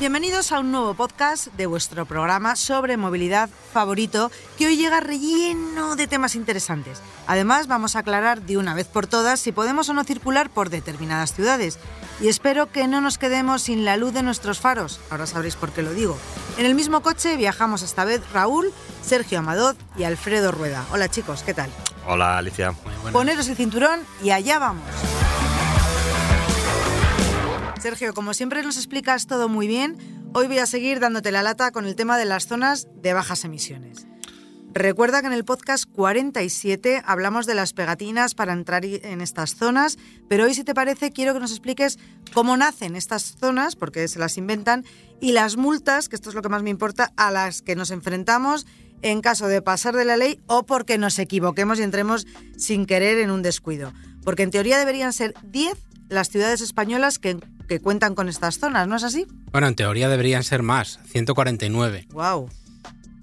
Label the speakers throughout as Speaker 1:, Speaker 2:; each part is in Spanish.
Speaker 1: Bienvenidos a un nuevo podcast de vuestro programa sobre movilidad favorito que hoy llega relleno de temas interesantes. Además vamos a aclarar de una vez por todas si podemos o no circular por determinadas ciudades. Y espero que no nos quedemos sin la luz de nuestros faros, ahora sabréis por qué lo digo. En el mismo coche viajamos esta vez Raúl, Sergio Amadot y Alfredo Rueda. Hola chicos, ¿qué tal?
Speaker 2: Hola Alicia.
Speaker 1: Poneros el cinturón y allá vamos. Sergio, como siempre nos explicas todo muy bien, hoy voy a seguir dándote la lata con el tema de las zonas de bajas emisiones. Recuerda que en el podcast 47 hablamos de las pegatinas para entrar en estas zonas, pero hoy si te parece quiero que nos expliques cómo nacen estas zonas, porque se las inventan, y las multas, que esto es lo que más me importa, a las que nos enfrentamos en caso de pasar de la ley o porque nos equivoquemos y entremos sin querer en un descuido. Porque en teoría deberían ser 10 las ciudades españolas que, que cuentan con estas zonas, ¿no es así?
Speaker 2: Bueno, en teoría deberían ser más, 149.
Speaker 1: ¡Wow!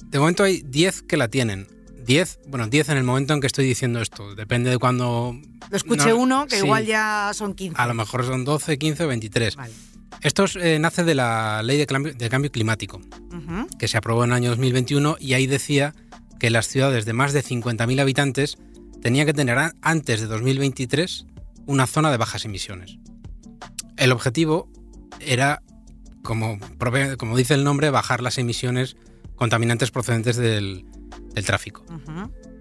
Speaker 2: De momento hay 10 que la tienen. 10, bueno, 10 en el momento en que estoy diciendo esto. Depende de cuando...
Speaker 1: Lo escuche
Speaker 2: No,
Speaker 1: uno, que
Speaker 2: sí.
Speaker 1: igual ya son 15.
Speaker 2: A lo mejor son 12, 15 o 23.
Speaker 1: Vale.
Speaker 2: Esto es, eh, nace de la ley de cambio, de cambio climático, que se aprobó en el año 2021 y ahí decía que las ciudades de más de 50.000 habitantes tenían que tener antes de 2023 una zona de bajas emisiones. El objetivo era, como, dice el nombre, bajar las emisiones contaminantes procedentes del, del tráfico.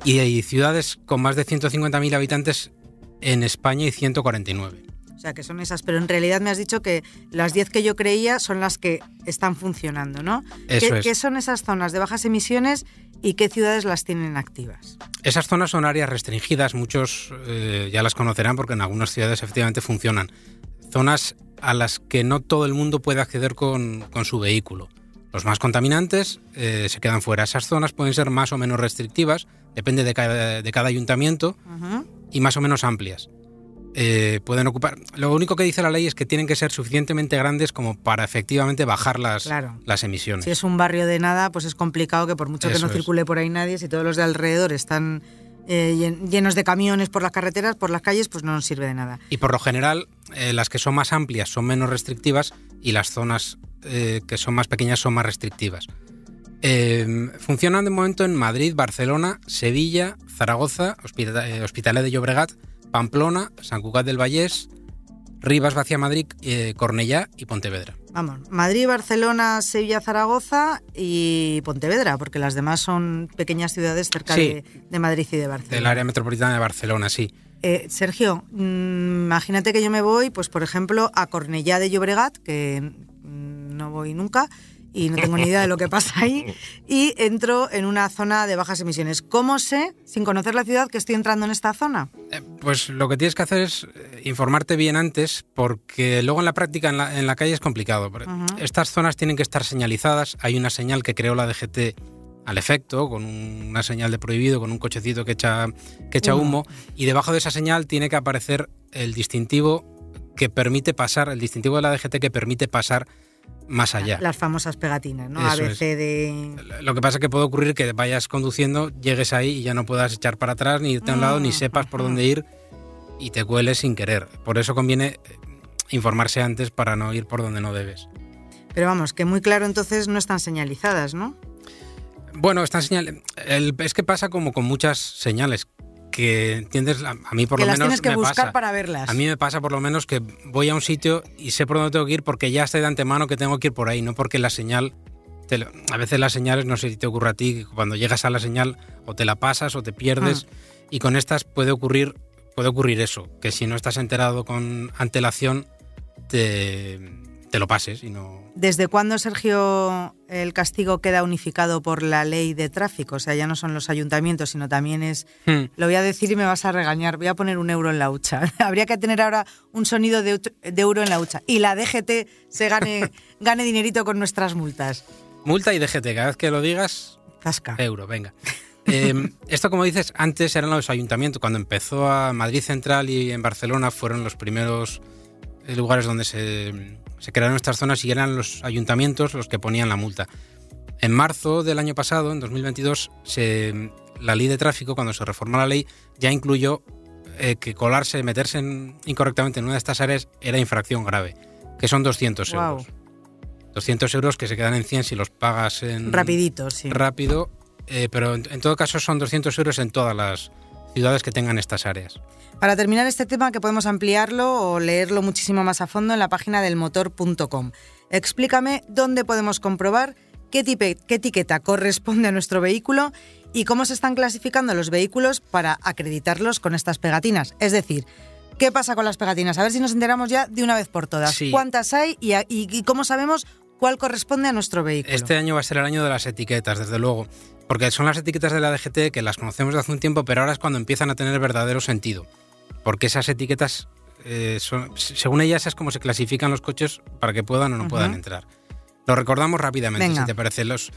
Speaker 2: Y hay ciudades con más de 150.000 habitantes en España y 149.
Speaker 1: O sea, que son esas, pero en realidad me has dicho que las 10 que yo creía son las que están funcionando, ¿no?
Speaker 2: Eso
Speaker 1: ¿Qué,
Speaker 2: es.
Speaker 1: qué son esas zonas de bajas emisiones y qué ciudades las tienen activas?
Speaker 2: Esas zonas son áreas restringidas, muchos eh, ya las conocerán porque en algunas ciudades efectivamente funcionan. Zonas a las que no todo el mundo puede acceder con, con su vehículo. Los más contaminantes eh, se quedan fuera. Esas zonas pueden ser más o menos restrictivas, depende de cada, de cada ayuntamiento, y más o menos amplias. Eh, pueden ocupar. Lo único que dice la ley es que tienen que ser suficientemente grandes como para efectivamente bajar las,
Speaker 1: Claro.
Speaker 2: las emisiones.
Speaker 1: Si es un barrio de nada, pues es complicado que por mucho que no
Speaker 2: es.
Speaker 1: circule por ahí nadie, si todos los de alrededor están eh, llen- llenos de camiones por las carreteras, por las calles, pues no nos sirve de nada.
Speaker 2: Y por lo general, eh, las que son más amplias son menos restrictivas y las zonas eh, que son más pequeñas son más restrictivas. Eh, funcionan de momento en Madrid, Barcelona, Sevilla, Zaragoza, Hospita- Hospitalet de Llobregat, Pamplona, San Cugat del Vallés, Rivas, Vacia Madrid, Cornellá y Pontevedra.
Speaker 1: Vamos, Madrid, Barcelona, Sevilla, Zaragoza y Pontevedra, porque las demás son pequeñas ciudades cerca
Speaker 2: Sí.
Speaker 1: de, de Madrid y de Barcelona.
Speaker 2: Del área metropolitana de Barcelona, sí.
Speaker 1: Eh, Sergio, mm, imagínate que yo me voy, pues por ejemplo, a Cornellá de Llobregat, que mm, no voy nunca y no tengo ni idea de lo que pasa ahí, y entro en una zona de bajas emisiones. ¿Cómo sé, sin conocer la ciudad, que estoy entrando en esta zona?
Speaker 2: Eh, Pues lo que tienes que hacer es eh, informarte bien antes, porque luego en la práctica en la, en la calle es complicado. Estas zonas tienen que estar señalizadas. Hay una señal que creó la DGT al efecto, con un- una señal de prohibido, con un cochecito que echa, que echa
Speaker 1: Humo.
Speaker 2: humo, y debajo de esa señal tiene que aparecer el distintivo que permite pasar, el distintivo de la DGT que permite pasar más allá.
Speaker 1: Las famosas pegatinas, ¿no?
Speaker 2: Eso
Speaker 1: ABC de...
Speaker 2: Lo que pasa es que puede ocurrir que vayas conduciendo, llegues ahí y ya no puedas echar para atrás, ni irte a un lado, ni
Speaker 1: Mm,
Speaker 2: sepas por dónde ir y te cueles sin querer. Por eso conviene eh, informarse antes para no ir por donde no debes.
Speaker 1: Pero vamos, que muy claro entonces no están señalizadas, ¿no?
Speaker 2: Bueno, esta señal, el- es que pasa como con muchas señales que entiendes, a, a mí por
Speaker 1: que
Speaker 2: lo
Speaker 1: las
Speaker 2: menos
Speaker 1: tienes que
Speaker 2: me
Speaker 1: buscar
Speaker 2: pasa.
Speaker 1: para verlas.
Speaker 2: A mí me pasa por lo menos que voy a un sitio y sé por dónde tengo que ir porque ya sé de antemano que tengo que ir por ahí, no porque la señal... te lo- a veces las señales, no sé si te ocurre a ti, cuando llegas a la señal o te la pasas o te pierdes y con estas puede ocurrir, puede ocurrir eso, que si no estás enterado con antelación te, te lo pases y no...
Speaker 1: ¿Desde cuándo, Sergio, el castigo queda unificado por la ley de tráfico? O sea, ya no son los ayuntamientos, sino también es...
Speaker 2: Hmm.
Speaker 1: Lo voy a decir y me vas a regañar. Voy a poner un euro en la hucha. Habría que tener ahora un sonido de, euro en la hucha. Y la DGT se gane, gane dinerito con nuestras multas.
Speaker 2: Multa y DGT, cada vez que lo digas,
Speaker 1: Tasca.
Speaker 2: euro, venga. Eh, esto, como dices, antes eran los ayuntamientos. Cuando empezó a Madrid Central y en Barcelona fueron los primeros eh, lugares donde se, se crearon estas zonas y eran los ayuntamientos los que ponían la multa. En marzo del año pasado, en 2022, se, la ley de tráfico, cuando se reformó la ley, ya incluyó eh, que colarse, meterse en- incorrectamente en una de estas áreas era infracción grave, que son 200
Speaker 1: Guau.
Speaker 2: euros. 200 euros que se quedan en 100 si los pagas en
Speaker 1: Rapidito, sí.
Speaker 2: rápido, eh, pero en, en todo caso son 200 euros en todas las ciudades que tengan estas áreas.
Speaker 1: Para terminar este tema, que podemos ampliarlo o leerlo muchísimo más a fondo en la página del motor.com. Explícame dónde podemos comprobar qué, tipe- qué etiqueta corresponde a nuestro vehículo y cómo se están clasificando los vehículos para acreditarlos con estas pegatinas. Es decir, ¿qué pasa con las pegatinas? A ver si nos enteramos ya de una vez por todas.
Speaker 2: Sí.
Speaker 1: ¿Cuántas hay y, a- y- y cómo sabemos cuál corresponde a nuestro vehículo?
Speaker 2: Este año va a ser el año de las etiquetas, desde luego, porque son las etiquetas de la DGT que las conocemos de hace un tiempo, pero ahora es cuando empiezan a tener verdadero sentido, porque esas etiquetas, eh, son- según ellas, es como se clasifican los coches para que puedan o no puedan entrar. Lo recordamos rápidamente,
Speaker 1: Venga.
Speaker 2: si te parece. Los,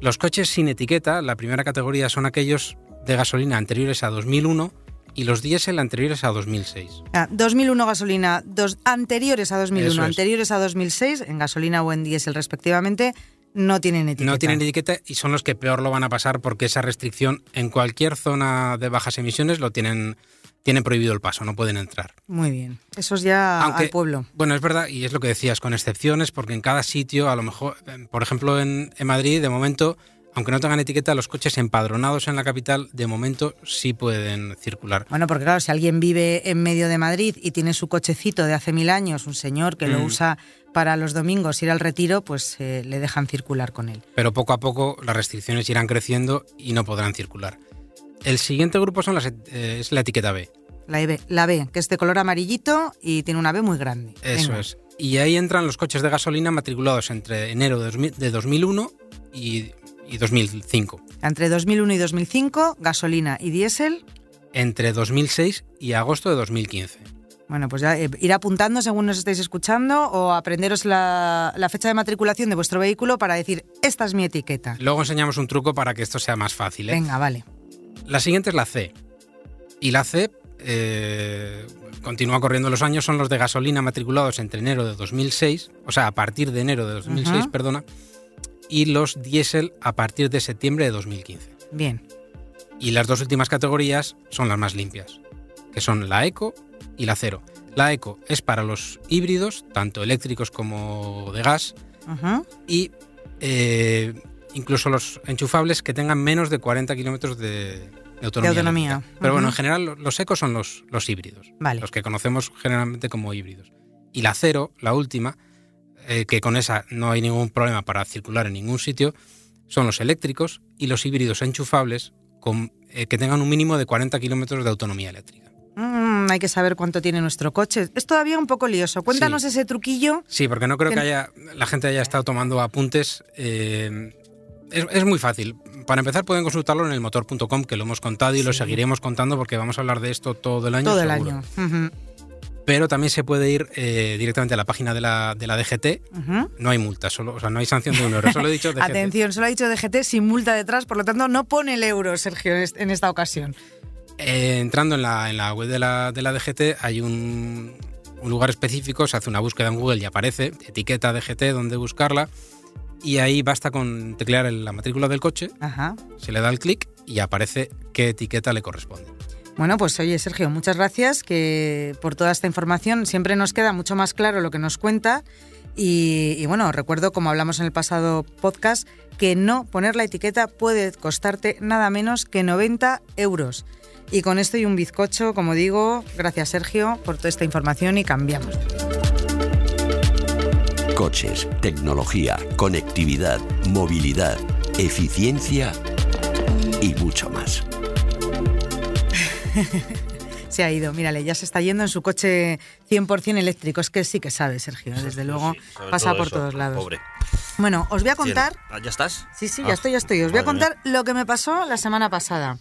Speaker 2: los coches sin etiqueta, la primera categoría son aquellos de gasolina anteriores a 2001 y los diésel anteriores a 2006.
Speaker 1: Ah, 2001 gasolina, dos, anteriores a 2001,
Speaker 2: Eso es.
Speaker 1: anteriores a 2006, en gasolina o en diésel respectivamente, no tienen etiqueta.
Speaker 2: No tienen etiqueta y son los que peor lo van a pasar porque esa restricción en cualquier zona de bajas emisiones lo tienen, tienen prohibido el paso, no pueden entrar.
Speaker 1: Muy bien. Eso es ya
Speaker 2: Aunque-
Speaker 1: al pueblo.
Speaker 2: Bueno, es verdad, y es lo que decías, con excepciones, porque en cada sitio, a lo mejor, por ejemplo, en, en Madrid, de momento, aunque no tengan etiqueta, los coches empadronados en la capital, de momento, sí pueden circular.
Speaker 1: Bueno, porque claro, si alguien vive en medio de Madrid y tiene su cochecito de hace mil años, un señor que lo
Speaker 2: Mm.
Speaker 1: usa para los domingos ir al retiro, pues eh, le dejan circular con él.
Speaker 2: Pero poco a poco las restricciones irán creciendo y no podrán circular. El siguiente grupo son las, eh, es la etiqueta B.
Speaker 1: La, EB la B, que es de color amarillito y tiene una B muy grande.
Speaker 2: Eso
Speaker 1: Venga.
Speaker 2: es. Y ahí entran los coches de gasolina matriculados entre enero de 2000 de 2001 y, y 2005.
Speaker 1: Entre 2001 y 2005, gasolina y diésel.
Speaker 2: Entre 2006 y agosto de 2015.
Speaker 1: Bueno, pues ya eh, ir apuntando según nos estáis escuchando o aprenderos la, la fecha de matriculación de vuestro vehículo para decir, esta es mi etiqueta.
Speaker 2: Luego enseñamos un truco para que esto sea más fácil. ¿eh?
Speaker 1: Venga, vale.
Speaker 2: La siguiente es la C. Y la C eh, continúa corriendo los años, son los de gasolina matriculados entre enero de 2006, o sea, a partir de enero de 2006,
Speaker 1: Ujú.
Speaker 2: perdona, y los diésel a partir de septiembre de 2015.
Speaker 1: Bien.
Speaker 2: Y las dos últimas categorías son las más limpias, que son la eco y la cero. La eco es para los híbridos, tanto eléctricos como de gas, y eh, incluso los enchufables que tengan menos de 40 kilómetros de, de autonomía.
Speaker 1: De autonomía.
Speaker 2: Pero bueno, en general lo- los ecos son los, los híbridos,
Speaker 1: Vale.
Speaker 2: los que conocemos generalmente como híbridos. Y la cero, la última, eh, que con esa no hay ningún problema para circular en ningún sitio, son los eléctricos y los híbridos enchufables con, eh, que tengan un mínimo de 40 kilómetros de autonomía eléctrica.
Speaker 1: Mm, hay que saber cuánto tiene nuestro coche. Es todavía un poco lioso. Cuéntanos
Speaker 2: Sí.
Speaker 1: ese truquillo.
Speaker 2: Sí, porque no creo que
Speaker 1: Que-
Speaker 2: haya, la gente haya estado tomando apuntes. eh, es, es muy fácil. Para empezar, pueden consultarlo en el motor.com, que lo hemos contado y lo seguiremos contando porque vamos a hablar de esto todo el año.
Speaker 1: todo el año.
Speaker 2: Pero también se puede ir eh, directamente a la página de la, de la DGT. No hay multa, solo, o sea, no hay sanción de un euro. Solo he dicho DGT.
Speaker 1: Atención, solo ha dicho DGT sin multa detrás, por lo tanto no pone el euro, Sergio, en est- en esta ocasión.
Speaker 2: Eh, entrando en la, en la web de la, de la DGT hay un, un lugar específico, se hace una búsqueda en Google y aparece, etiqueta DGT, donde buscarla. Y ahí basta con teclear la matrícula del coche,
Speaker 1: Ajá.
Speaker 2: se le da el clic y aparece qué etiqueta le corresponde.
Speaker 1: Bueno, pues oye, Sergio, muchas gracias por toda esta información. Siempre nos queda mucho más claro lo que nos cuenta. Y bueno, recuerdo, como hablamos en el pasado podcast, que no poner la etiqueta puede costarte nada menos que 90 euros. Y con esto y un bizcocho, como digo, gracias Sergio por toda esta información y cambiamos.
Speaker 3: Coches, tecnología, conectividad, movilidad, eficiencia y mucho más.
Speaker 1: Se ha ido, mírale, ya se está yendo en su coche 100% eléctrico. Es que sí que sabe, Sergio, desde luego
Speaker 4: Sí,
Speaker 1: pasa
Speaker 4: todo
Speaker 1: por
Speaker 4: eso,
Speaker 1: todos lados.
Speaker 4: Pobre.
Speaker 1: Bueno, os voy a contar
Speaker 4: Ah, ¿Ya estás?
Speaker 1: Sí, sí,
Speaker 4: Ah,
Speaker 1: ya estoy, ya estoy. Os voy a
Speaker 4: mía.
Speaker 1: contar lo que me pasó la semana pasada.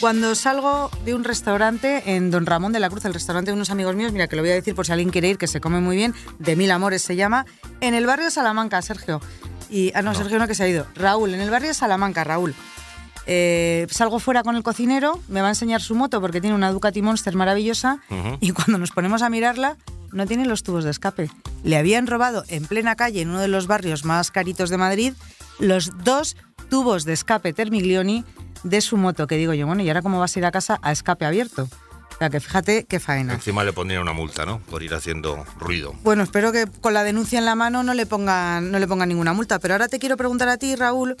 Speaker 1: Cuando salgo de un restaurante en Don Ramón de la Cruz, el restaurante de unos amigos míos, mira que lo voy a decir por si alguien quiere ir, que se come muy bien, de Mil Amores se llama, en el barrio Salamanca, Sergio. y. Ah, no, Sergio no que se ha ido. Raúl, en el barrio de Salamanca, Raúl. Eh, salgo fuera con el cocinero, me va a enseñar su moto porque tiene una Ducati Monster maravillosa y cuando nos ponemos a mirarla no tiene los tubos de escape. Le habían robado en plena calle, en uno de los barrios más caritos de Madrid, los dos tubos de escape Termiglioni de su moto, que digo yo, bueno, ¿y ahora cómo vas a ir a casa a escape abierto? O sea, que fíjate qué faena.
Speaker 4: Encima le pondrían una multa, ¿no? Por ir haciendo ruido.
Speaker 1: Bueno, espero que con la denuncia en la mano no le pongan, no le pongan ninguna multa. Pero ahora te quiero preguntar a ti, Raúl,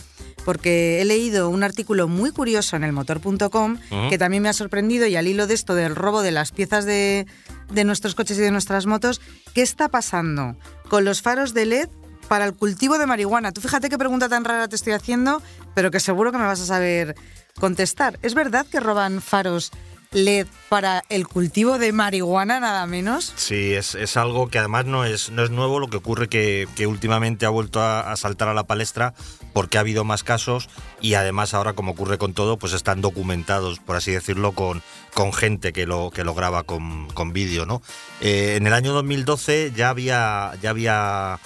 Speaker 1: porque he leído un artículo muy curioso en el motor.com que también me ha sorprendido y al hilo de esto del robo de las piezas de, de nuestros coches y de nuestras motos, ¿qué está pasando con los faros de LED para el cultivo de marihuana? Tú fíjate qué pregunta tan rara te estoy haciendo, pero que seguro que me vas a saber contestar. ¿Es verdad que roban faros LED para el cultivo de marihuana nada menos?
Speaker 4: Sí, es, algo que además no es, no es nuevo, lo que ocurre que, que últimamente ha vuelto a, saltar a la palestra porque ha habido más casos y además ahora como ocurre con todo, pues están documentados, por así decirlo, con, con gente que lo, que lo graba con, con vídeo. ¿no? Eh, en el año 2012 ya había, ya había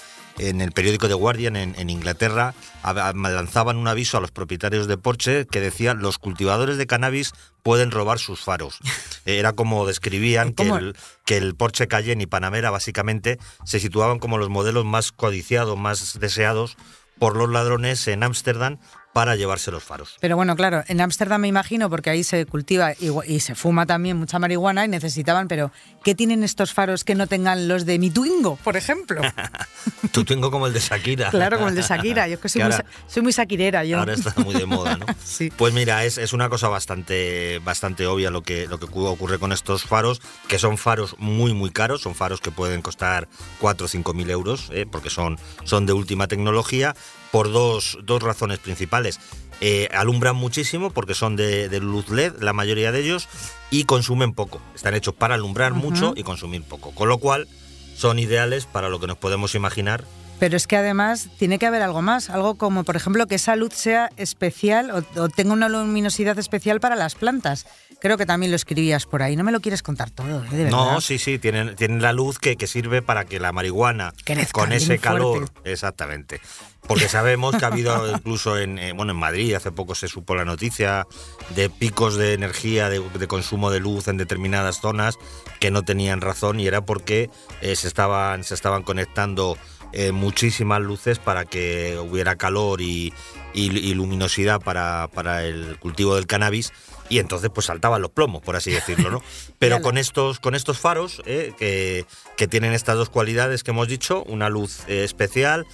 Speaker 4: en el periódico The Guardian en, Inglaterra lanzaban un aviso a los propietarios de Porsche que decía los cultivadores de cannabis pueden robar sus faros. Era como describían que el, que el Porsche Cayenne y Panamera básicamente se situaban como los modelos más codiciados, más deseados por los ladrones en Ámsterdam para llevarse los faros.
Speaker 1: Pero bueno, claro, en Ámsterdam me imagino, porque ahí se cultiva y, se fuma también mucha marihuana y necesitaban, pero ¿qué tienen estos faros que no tengan los de mi Twingo, por ejemplo?
Speaker 4: tu Twingo como el de Shakira.
Speaker 1: claro, como el de Shakira. Yo es que soy, muy, soy muy Shakirera. Yo.
Speaker 4: Ahora está muy de moda, ¿no?
Speaker 1: sí.
Speaker 4: Pues mira, es, es, una cosa bastante, bastante obvia lo que, lo que ocurre con estos faros, que son faros muy, muy caros, son faros que pueden costar 4 o 5 mil euros, ¿eh? porque son, son de última tecnología por dos, dos razones principales. Eh, alumbran muchísimo porque son de, luz LED, la mayoría de ellos, y consumen poco. Están hechos para alumbrar mucho y consumir poco. Con lo cual, son ideales para lo que nos podemos imaginar
Speaker 1: pero es que además tiene que haber algo más, algo como por ejemplo que esa luz sea especial o, tenga una luminosidad especial para las plantas. Creo que también lo escribías por ahí, no me lo quieres contar todo, ¿eh? de
Speaker 4: No, sí, sí, tienen, tienen la luz que, que sirve para que la marihuana con ese calor, exactamente. Porque sabemos que ha habido incluso en, eh, bueno, en Madrid, hace poco se supo la noticia de picos de energía, de, consumo de luz en determinadas zonas que no tenían razón y era porque eh, se, estaban, se estaban conectando eh, muchísimas luces para que hubiera calor y, luminosidad para, para, el cultivo del cannabis y entonces pues saltaban los plomos, por así decirlo, ¿no? Pero con estos, con estos faros eh, que, que, tienen estas dos cualidades que hemos dicho, una luz eh, especial,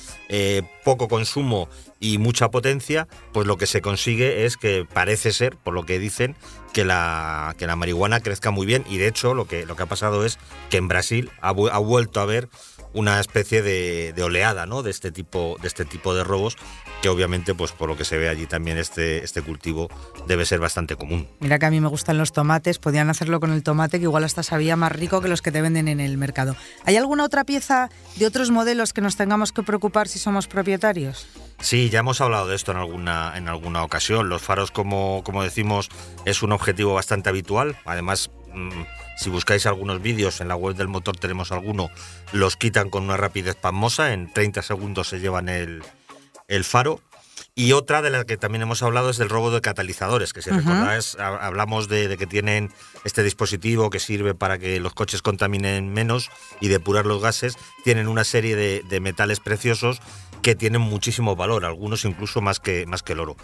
Speaker 4: poco consumo y mucha potencia, pues lo que se consigue es que parece ser, por lo que dicen, que la, que la marihuana crezca muy bien y de hecho lo que, lo que ha pasado es que en Brasil ha, ha vuelto a haber una especie de, oleada ¿no? de, este tipo, de este tipo de robos que obviamente pues por lo que se ve allí también este, este cultivo debe ser bastante común.
Speaker 1: Mira que a mí me gustan los tomates, podían hacerlo con el tomate que igual hasta sabía más rico que los que te venden en el mercado. ¿Hay alguna otra pieza de otros modelos que nos tengamos que preocupar si somos propietarios?
Speaker 4: Sí, ya hemos hablado de esto en alguna, en alguna ocasión. Los faros, como, como decimos, es un objetivo bastante habitual. Además, mm, si buscáis algunos vídeos en la web del motor, tenemos alguno, los quitan con una rapidez pasmosa, en 30 segundos se llevan el, el faro. Y otra de las que también hemos hablado es del robo de catalizadores, que si recordáis, hablamos de, que tienen este dispositivo que sirve para que los coches contaminen menos y depurar los gases. Tienen una serie de, metales preciosos que tienen muchísimo valor, algunos incluso más que, más que el oro.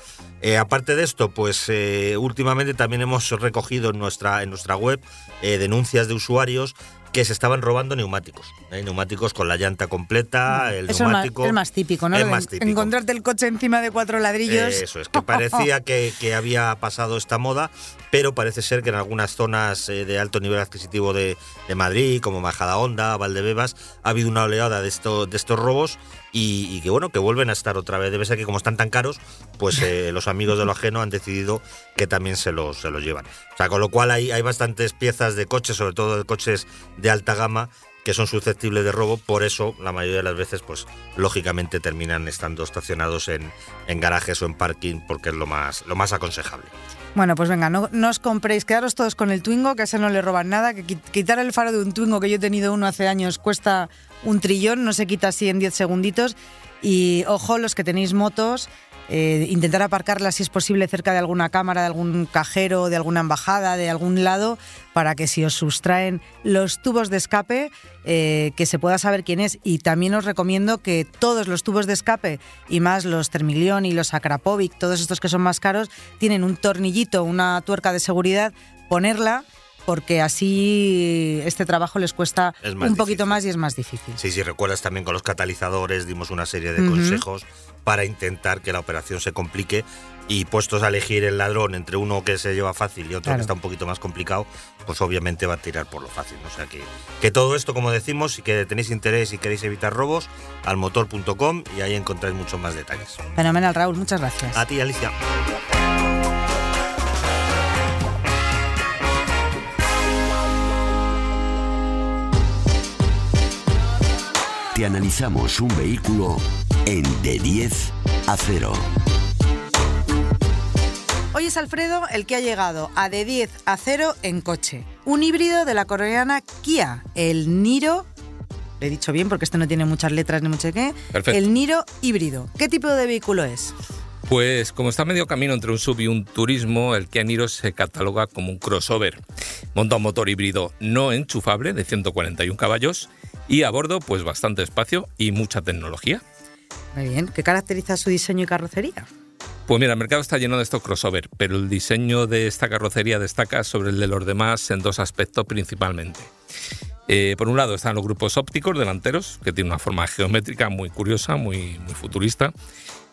Speaker 4: Eh, aparte de esto, pues eh, últimamente también hemos recogido en nuestra, en nuestra web eh, denuncias de usuarios que se estaban robando neumáticos. ¿eh? Neumáticos con la llanta completa, el neumático.
Speaker 1: Es el más típico, ¿no? Encontrarte el coche encima de cuatro ladrillos.
Speaker 4: eso es, que parecía que, había pasado esta moda, pero parece ser que en algunas zonas eh, de alto nivel adquisitivo de, Madrid, como Majada Honda, Valdebebas, ha habido una oleada de, esto, de estos robos y, que bueno, que vuelven a estar otra vez. Debe ser que como están tan caros, pues eh, los amigos de lo ajeno han decidido que también se los, se los llevan. O sea, con lo cual hay, hay bastantes piezas de coches, sobre todo de coches de alta gama, que son susceptibles de robo, por eso la mayoría de las veces, pues lógicamente terminan estando estacionados en, en garajes o en parking, porque es lo más, lo más aconsejable.
Speaker 1: Bueno, pues venga, no, os compréis, quedaros todos con el Twingo, que a ese no le roban nada, que quitar el faro de un Twingo que yo he tenido uno hace años cuesta un trillón, no se quita así en 10 segunditos. Y ojo, los que tenéis motos, eh, intentar aparcarla si es posible cerca de alguna cámara, de algún cajero, de alguna embajada, de algún lado, para que si os sustraen los tubos de escape, eh, que se pueda saber quién es. Y también os recomiendo que todos los tubos de escape, y más los Termilion y los Akrapovic, todos estos que son más caros, tienen un tornillito, una tuerca de seguridad, ponerla porque así este trabajo les cuesta un poquito más y es más difícil.
Speaker 4: Sí, sí, recuerdas también con los catalizadores dimos una serie de consejos para intentar que la operación se complique y puestos a elegir el ladrón entre uno que se lleva fácil y otro que está un poquito más complicado, pues obviamente va a tirar por lo fácil. O sea que, que todo esto, como decimos, si que tenéis interés y queréis evitar robos, al motor.com y ahí encontráis muchos más detalles.
Speaker 1: Fenomenal, Raúl, muchas gracias.
Speaker 4: A ti, Alicia.
Speaker 3: Te analizamos un vehículo en de 10 a 0.
Speaker 1: Hoy es Alfredo el que ha llegado a de 10 a 0 en coche. Un híbrido de la coreana Kia, el Niro. Le he dicho bien porque este no tiene muchas letras ni mucho qué. El Niro híbrido. ¿Qué tipo de vehículo es?
Speaker 5: Pues como está medio camino entre un sub y un turismo, el Kia Niro se cataloga como un crossover. Monta un motor híbrido no enchufable de 141 caballos y a bordo, pues bastante espacio y mucha tecnología.
Speaker 1: Muy bien. ¿Qué caracteriza su diseño y carrocería?
Speaker 5: Pues mira, el mercado está lleno de estos crossover, pero el diseño de esta carrocería destaca sobre el de los demás en dos aspectos principalmente. Eh, por un lado están los grupos ópticos delanteros, que tienen una forma geométrica muy curiosa, muy, muy futurista,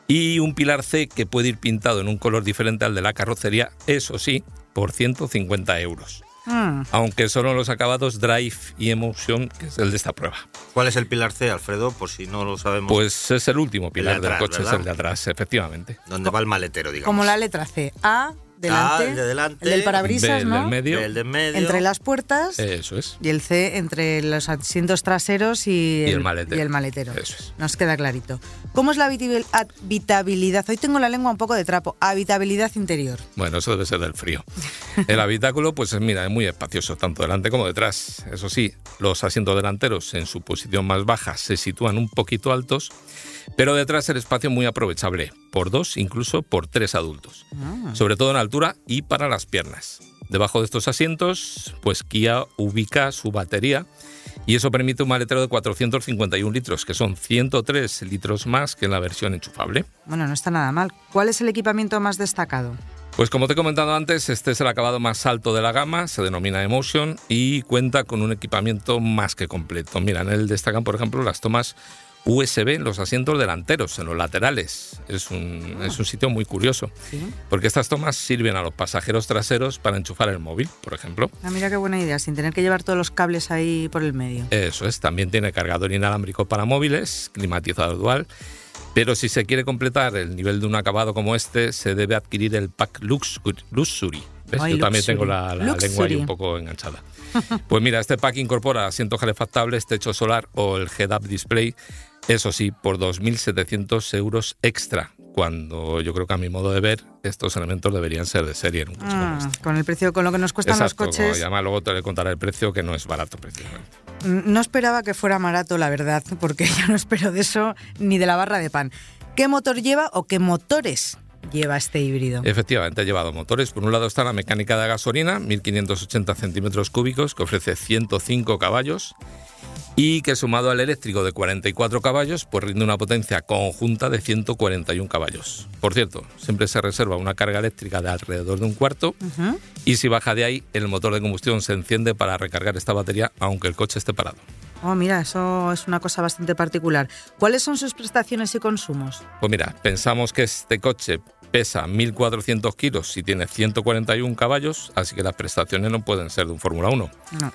Speaker 5: y un pilar C que puede ir pintado en un color diferente al de la carrocería, eso sí, por 150 euros. Mm. Aunque solo los acabados Drive y Emotion, que es el de esta prueba.
Speaker 4: ¿Cuál es el pilar C, Alfredo? Por si no lo sabemos.
Speaker 5: Pues es el último pilar del coche, es el de atrás, efectivamente.
Speaker 4: ¿Dónde va el maletero, digamos?
Speaker 1: Como la letra C. A, delante,
Speaker 4: el, de delante,
Speaker 1: el del parabrisas,
Speaker 5: ¿no? Del medio,
Speaker 4: el del medio,
Speaker 1: entre las puertas,
Speaker 5: eso es,
Speaker 1: y el C entre los asientos traseros y,
Speaker 5: el, maletero.
Speaker 1: Y el maletero.
Speaker 5: Eso es.
Speaker 1: Nos queda clarito. ¿Cómo es la habitabilidad? Hoy tengo la lengua un poco de trapo. Habitabilidad interior.
Speaker 5: Bueno, eso debe ser del frío. El habitáculo, pues mira, es muy espacioso, tanto delante como detrás. Eso sí, los asientos delanteros en su posición más baja se sitúan un poquito altos pero detrás el espacio muy aprovechable, por dos, incluso por tres adultos, ah. sobre todo en altura y para las piernas. Debajo de estos asientos, pues Kia ubica su batería y eso permite un maletero de 451 litros, que son 103 litros más que en la versión enchufable.
Speaker 1: Bueno, no está nada mal. ¿Cuál es el equipamiento más destacado?
Speaker 5: Pues como te he comentado antes, este es el acabado más alto de la gama, se denomina Emotion y cuenta con un equipamiento más que completo. Mira, en él destacan, por ejemplo, las tomas USB en los asientos delanteros, en los laterales. Es un, es un sitio muy curioso, porque estas tomas sirven a los pasajeros traseros para enchufar el móvil, por ejemplo.
Speaker 1: Ah, mira qué buena idea, sin tener que llevar todos los cables ahí por el medio.
Speaker 5: Eso es, también tiene cargador inalámbrico para móviles, climatizador dual. Pero si se quiere completar el nivel de un acabado como este, se debe adquirir el pack Luxury. Yo también tengo la, la lengua ahí un poco enganchada. Pues mira, este pack incorpora asientos calefactables, techo solar o el head-up display eso sí, por 2.700 euros extra, cuando yo creo que a mi modo de ver estos elementos deberían ser de serie en un coche
Speaker 1: ah, Con el precio, con lo que nos cuestan los coches.
Speaker 5: Y además luego te contaré el precio que no es barato precisamente.
Speaker 1: Mm, no esperaba que fuera barato, la verdad, porque yo no espero de eso ni de la barra de pan. ¿Qué motor lleva o qué motores lleva este híbrido?
Speaker 5: Efectivamente, ha llevado motores. Por un lado está la mecánica de gasolina, 1580 centímetros cúbicos, que ofrece 105 caballos y que sumado al eléctrico de 44 caballos, pues rinde una potencia conjunta de 141 caballos. Por cierto, siempre se reserva una carga eléctrica de alrededor de un cuarto y si baja de ahí, el motor de combustión se enciende para recargar esta batería aunque el coche esté parado.
Speaker 1: Oh, mira, eso es una cosa bastante particular. ¿Cuáles son sus prestaciones y consumos?
Speaker 5: Pues mira, pensamos que este coche pesa 1.400 kilos y tiene 141 caballos, así que las prestaciones no pueden ser de un Fórmula 1. No.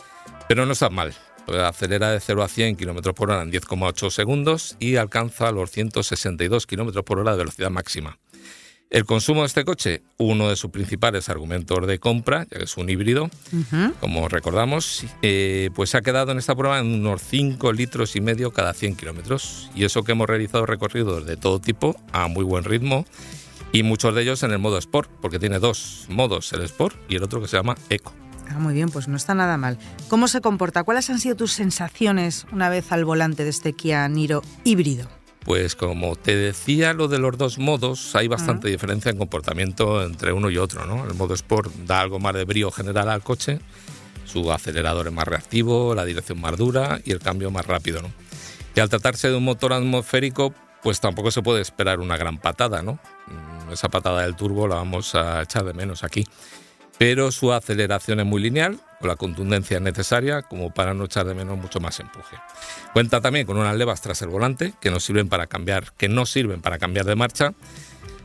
Speaker 5: Pero no está mal. Pues acelera de 0 a 100 km por hora en 10,8 segundos y alcanza los 162 km por hora de velocidad máxima. El consumo de este coche, uno de sus principales argumentos de compra, ya que es un híbrido, como recordamos, eh, pues ha quedado en esta prueba en unos 5 litros y medio cada 100 kilómetros. Y eso que hemos realizado recorridos de todo tipo, a muy buen ritmo, y muchos de ellos en el modo Sport, porque tiene dos modos, el Sport y el otro que se llama Eco.
Speaker 1: Ah, muy bien, pues no está nada mal. ¿Cómo se comporta? ¿Cuáles han sido tus sensaciones una vez al volante de este Kia Niro híbrido?
Speaker 5: Pues como te decía, lo de los dos modos, hay bastante diferencia en comportamiento entre uno y otro. ¿no? El modo Sport da algo más de brío general al coche, su acelerador es más reactivo, la dirección más dura y el cambio más rápido. ¿no? Y al tratarse de un motor atmosférico, pues tampoco se puede esperar una gran patada. ¿no? Mm, esa patada del turbo la vamos a echar de menos aquí. Pero su aceleración es muy lineal, la contundencia necesaria como para no echar de menos mucho más empuje. Cuenta también con unas levas tras el volante que no sirven para cambiar, que no sirven para cambiar de marcha,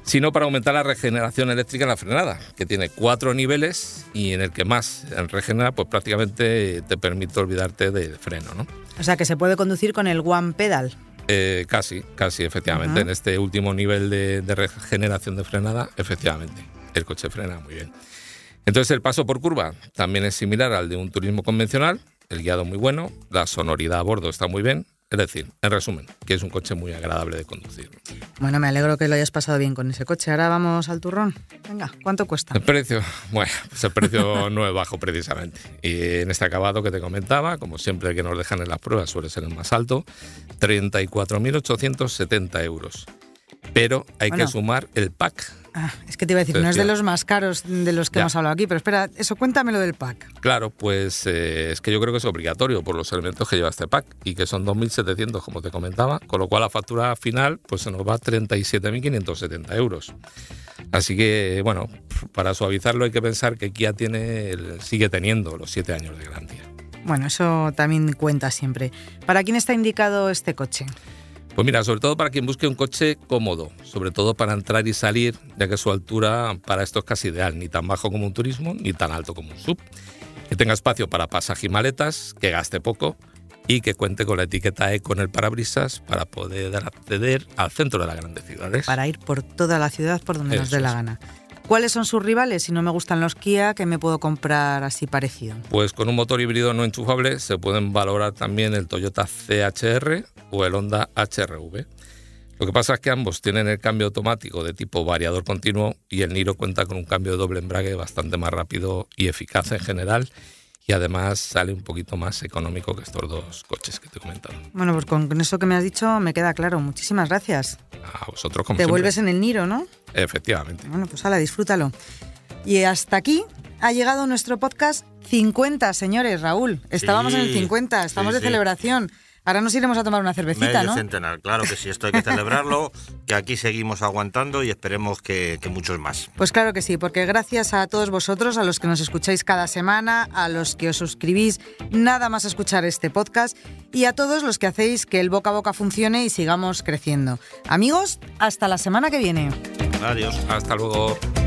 Speaker 5: sino para aumentar la regeneración eléctrica en la frenada, que tiene cuatro niveles y en el que más regenera, pues prácticamente te permite olvidarte del freno, ¿no?
Speaker 1: O sea que se puede conducir con el one pedal.
Speaker 5: Eh, casi, casi, efectivamente. En este último nivel de, de regeneración de frenada, efectivamente, el coche frena muy bien. Entonces el paso por curva también es similar al de un turismo convencional, el guiado muy bueno, la sonoridad a bordo está muy bien, es decir, en resumen, que es un coche muy agradable de conducir.
Speaker 1: Bueno, me alegro que lo hayas pasado bien con ese coche. Ahora vamos al turrón. Venga, ¿cuánto cuesta?
Speaker 5: El precio, bueno, pues el precio no es bajo precisamente. Y en este acabado que te comentaba, como siempre que nos dejan en las pruebas suele ser el más alto, 34.870 euros. Pero hay que sumar el pack
Speaker 1: Ah, es que te iba a decir, no es de los más caros de los que hemos hablado aquí, pero espera, eso cuéntamelo del pack.
Speaker 5: Claro, pues eh, es que yo creo que es obligatorio por los elementos que lleva este pack y que son 2.700, como te comentaba, con lo cual la factura final pues se nos va a 37.570 euros. Así que, bueno, para suavizarlo hay que pensar que Kia tiene, sigue teniendo los 7 años de garantía.
Speaker 1: Bueno, eso también cuenta siempre. ¿Para quién está indicado este coche?
Speaker 5: Pues mira, sobre todo para quien busque un coche cómodo, sobre todo para entrar y salir, ya que su altura para esto es casi ideal, ni tan bajo como un turismo, ni tan alto como un sub. Que tenga espacio para pasaje y maletas, que gaste poco y que cuente con la etiqueta E con el parabrisas para poder acceder al centro de las grandes ciudades.
Speaker 1: Para ir por toda la ciudad por donde nos dé la gana. ¿Cuáles son sus rivales? Si no me gustan los Kia, ¿qué me puedo comprar así parecido?
Speaker 5: Pues con un motor híbrido no enchufable se pueden valorar también el Toyota CHR o el Honda HRV. Lo que pasa es que ambos tienen el cambio automático de tipo variador continuo y el Niro cuenta con un cambio de doble embrague bastante más rápido y eficaz en general y además sale un poquito más económico que estos dos coches que te he comentado.
Speaker 1: Bueno, pues con eso que me has dicho me queda claro. Muchísimas gracias.
Speaker 5: A vosotros como
Speaker 1: Te vuelves en el Niro, ¿no?
Speaker 5: Efectivamente.
Speaker 1: Bueno, pues hala, disfrútalo. Y hasta aquí ha llegado nuestro podcast 50, señores, Raúl. Estábamos en el 50, estamos de celebración. Ahora nos iremos a tomar una cervecita,
Speaker 4: Medio
Speaker 1: ¿no?
Speaker 4: centenar, claro que sí, esto hay que celebrarlo, que aquí seguimos aguantando y esperemos que, que, muchos más.
Speaker 1: Pues claro que sí, porque gracias a todos vosotros, a los que nos escucháis cada semana, a los que os suscribís nada más a escuchar este podcast y a todos los que hacéis que el boca a boca funcione y sigamos creciendo. Amigos, hasta la semana que viene.
Speaker 4: Adiós.
Speaker 5: Hasta luego.